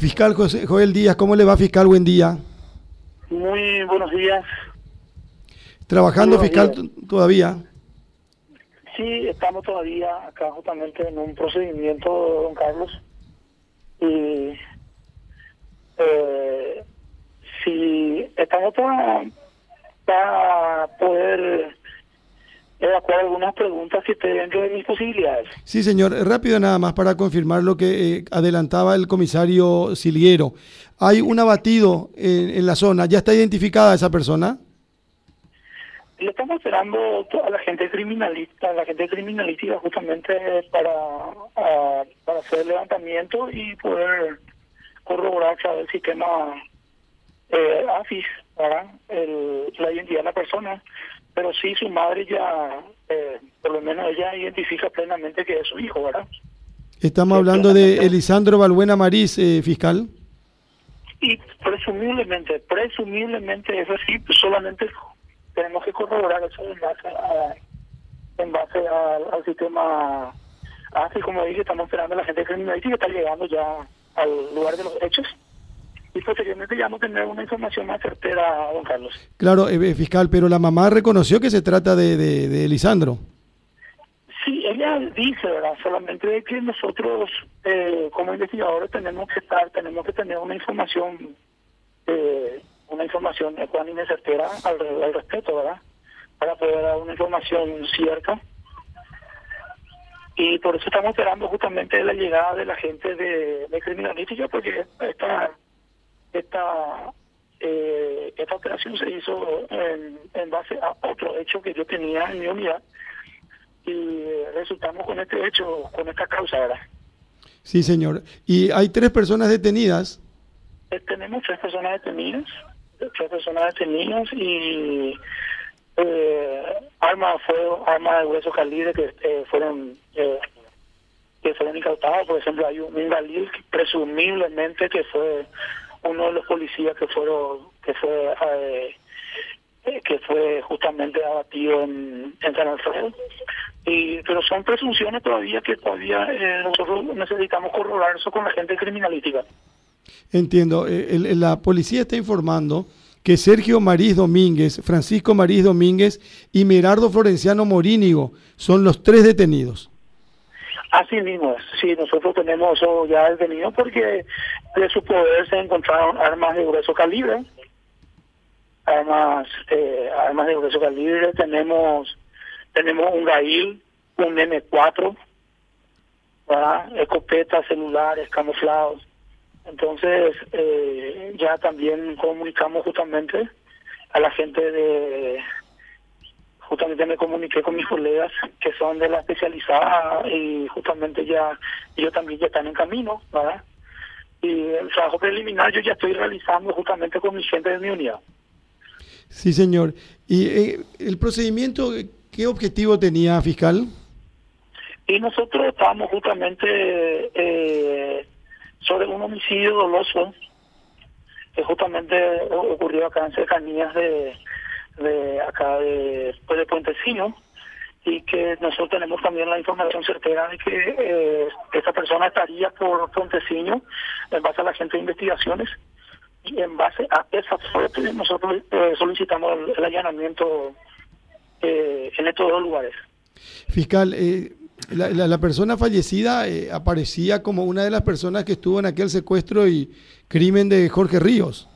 Fiscal José, Joel Díaz, ¿cómo le va, fiscal? Buen día. Muy buenos días. ¿Trabajando, fiscal, todavía? Sí, estamos todavía acá justamente en un procedimiento, don Carlos. Y eh, si estamos para, para poder evacuar algunas preguntas que esté dentro de mis posibilidades. Sí, señor. Rápido nada más para confirmar lo que eh, adelantaba el comisario Silguero. Hay un abatido en, en la zona. ¿Ya está identificada esa persona? Le estamos esperando a la gente criminalista, a la gente criminalística justamente para, a- para hacer el levantamiento y poder corroborar del sistema eh, AFIS ¿verdad? El- la identidad de la persona. Pero sí, su madre ya, eh, por lo menos ella identifica plenamente que es su hijo, ¿verdad? Estamos hablando de. Elisandro Balbuena Marís, eh, fiscal. Y presumiblemente, presumiblemente es así, solamente tenemos que corroborar eso en base, a, en base al, al sistema así como dije, estamos esperando a la gente criminalística que está llegando ya al lugar de los hechos y posteriormente ya vamos a tener una información más certera, don Carlos. Claro, eh, eh, fiscal, pero la mamá reconoció que se trata de, de, de Elisandro. Sí, ella dice, ¿verdad? Solamente de que nosotros, eh, como investigadores, tenemos que estar, tenemos que tener una información, eh, una información ecuánime certera al, al respecto, ¿verdad? Para poder dar una información cierta. Y por eso estamos esperando justamente la llegada de la gente de, de criminalística, porque esta, esta, eh, esta operación se hizo en, en base a otro hecho que yo tenía en mi unidad y resultamos con este hecho, con esta causa, ¿verdad? Sí, señor. Y hay tres personas detenidas. Eh, tenemos tres personas detenidas, tres personas detenidas y eh, armas de fuego, armas de hueso calibre que eh, fueron eh, que fueron incautadas. Por ejemplo, hay un, un galil que presumiblemente que fue uno de los policías que fueron que fue eh, eh, que fue justamente abatido en, en San Alfredo. Y, pero son presunciones todavía que todavía eh, nosotros necesitamos corroborar eso con la gente criminalística. Entiendo. eh, el- la policía está informando que Sergio Marís Domínguez, Francisco Marís Domínguez y Merardo Florenciano Morínigo son los tres detenidos. Así mismo. Sí, nosotros tenemos eso ya detenido porque de su poder se encontraron armas de grueso calibre, armas eh, armas de grueso calibre, tenemos tenemos un GAIL, un M4, ¿verdad? escopetas, celulares, camuflados. Entonces, eh, ya también comunicamos justamente a la gente de justamente me comuniqué con mis colegas que son de la especializada y justamente ya ellos también ya están en camino, ¿verdad? Y el trabajo preliminar yo ya estoy realizando justamente con mi gente de mi unidad. Sí, señor. ¿Y eh, el procedimiento, qué objetivo tenía, fiscal? Y nosotros estábamos justamente eh, sobre un homicidio doloso que justamente ocurrió acá en cercanías de, de acá de, pues de Puentecillo y que nosotros tenemos también la información certera de que eh, esta persona estaría por Ponteciño en base a la gente de investigaciones y en base a esa fuente nosotros eh, solicitamos el, el allanamiento eh, en estos dos lugares. Fiscal, eh, la, la- la persona fallecida eh, aparecía como una de las personas que estuvo en aquel secuestro y crimen de Jorge Ríos.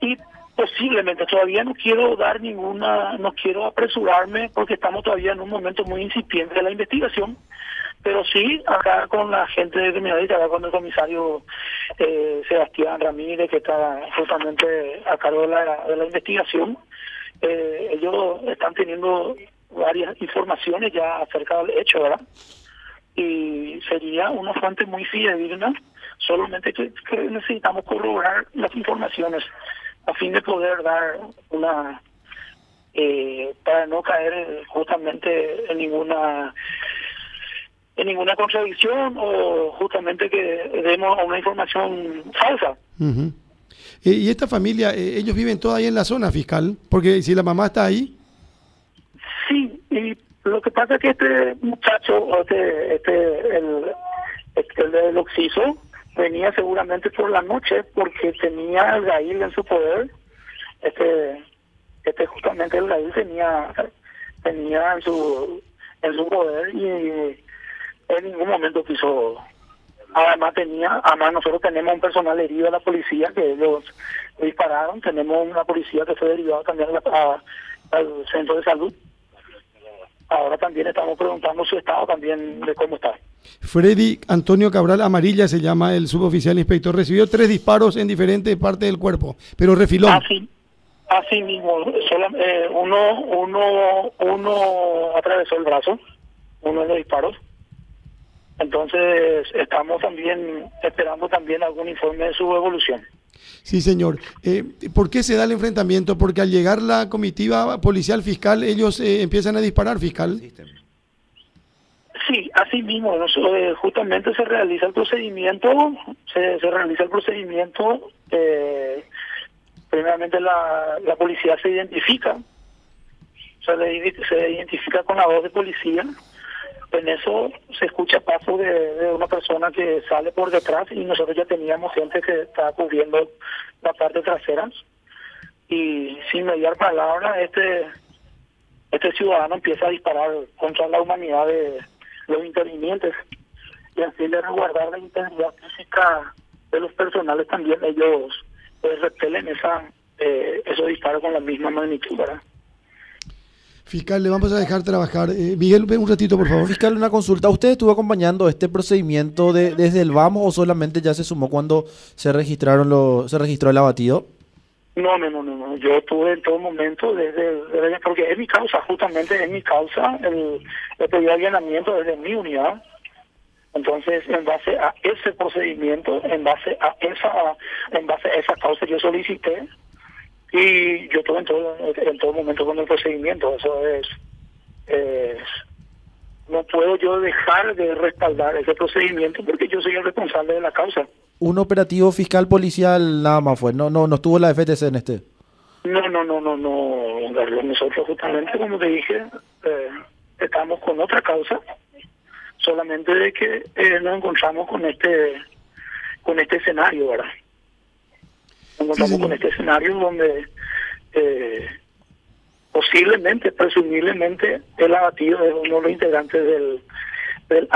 y posiblemente todavía no quiero dar ninguna, no quiero apresurarme porque estamos todavía en un momento muy incipiente de la investigación, pero sí acá con la gente de criminalidad, acá con el comisario eh, Sebastián Ramírez que está justamente a cargo de la, de la investigación, eh, ellos están teniendo varias informaciones ya acerca del hecho, ¿verdad? y sería una fuente muy fidedigna, solamente que necesitamos corroborar las informaciones a fin de poder dar una, eh, para no caer justamente en ninguna en ninguna contradicción o justamente que demos una información falsa. Eh, y esta familia, eh, ellos viven todos ahí en la zona, fiscal, porque si la mamá está ahí, Sí, y lo que pasa es que este muchacho, este, este el, el del Oxiso venía seguramente por la noche porque tenía el GAIL en su poder. Este, este justamente el GAIL tenía, tenía en su, en su poder y en ningún momento quiso además tenía además nosotros tenemos un personal herido de la policía que ellos dispararon tenemos una policía que fue derivada también al centro de salud ahora también estamos preguntando su estado también de cómo está Freddy Antonio Cabral Amarilla se llama el suboficial inspector recibió tres disparos en diferentes partes del cuerpo pero refiló así así mismo eh, uno uno uno atravesó el brazo uno de los disparos entonces, estamos también esperando también algún informe de su evolución. Sí, señor. Eh, ¿Por qué se da el enfrentamiento? Porque al llegar la comitiva policial fiscal, ellos eh, empiezan a disparar, fiscal. Sí, así mismo. Justamente se realiza el procedimiento, se, realiza el procedimiento. Eh, primeramente la, policía se identifica, se, se identifica con la voz de policía en eso se escucha paso de, una persona que sale por detrás y nosotros ya teníamos gente que estaba cubriendo la parte trasera y sin mediar palabra este este ciudadano empieza a disparar contra la humanidad de los intervinientes y así de resguardar la integridad física de los personales también ellos eh, repelen esa eh, esos disparos con la misma magnitud ¿verdad? Fiscal, le vamos a dejar trabajar. Eh, Miguel, ven un ratito, por favor. Fiscal, una consulta. ¿Usted estuvo acompañando este procedimiento de, desde el vamos o solamente ya se sumó cuando se registraron lo, se registró el abatido? No, no, no, no, yo estuve en todo momento desde, porque es mi causa, justamente es mi causa el, el pedido de allanamiento desde mi unidad. Entonces, en base a ese procedimiento, en base a esa, en base a esa causa yo solicité y yo estuve en todo, en todo momento con el procedimiento, eso es, no puedo yo dejar de respaldar ese procedimiento porque yo soy el responsable de la causa. Un operativo fiscal policial nada más fue, no no no estuvo la FTC en este. No, no, no, no, no, nosotros justamente como te dije, eh, estamos con otra causa, solamente de que eh, nos encontramos con este con este escenario, ¿verdad? encontramos con este escenario donde eh, posiblemente, presumiblemente, el abatido es uno de los integrantes del, del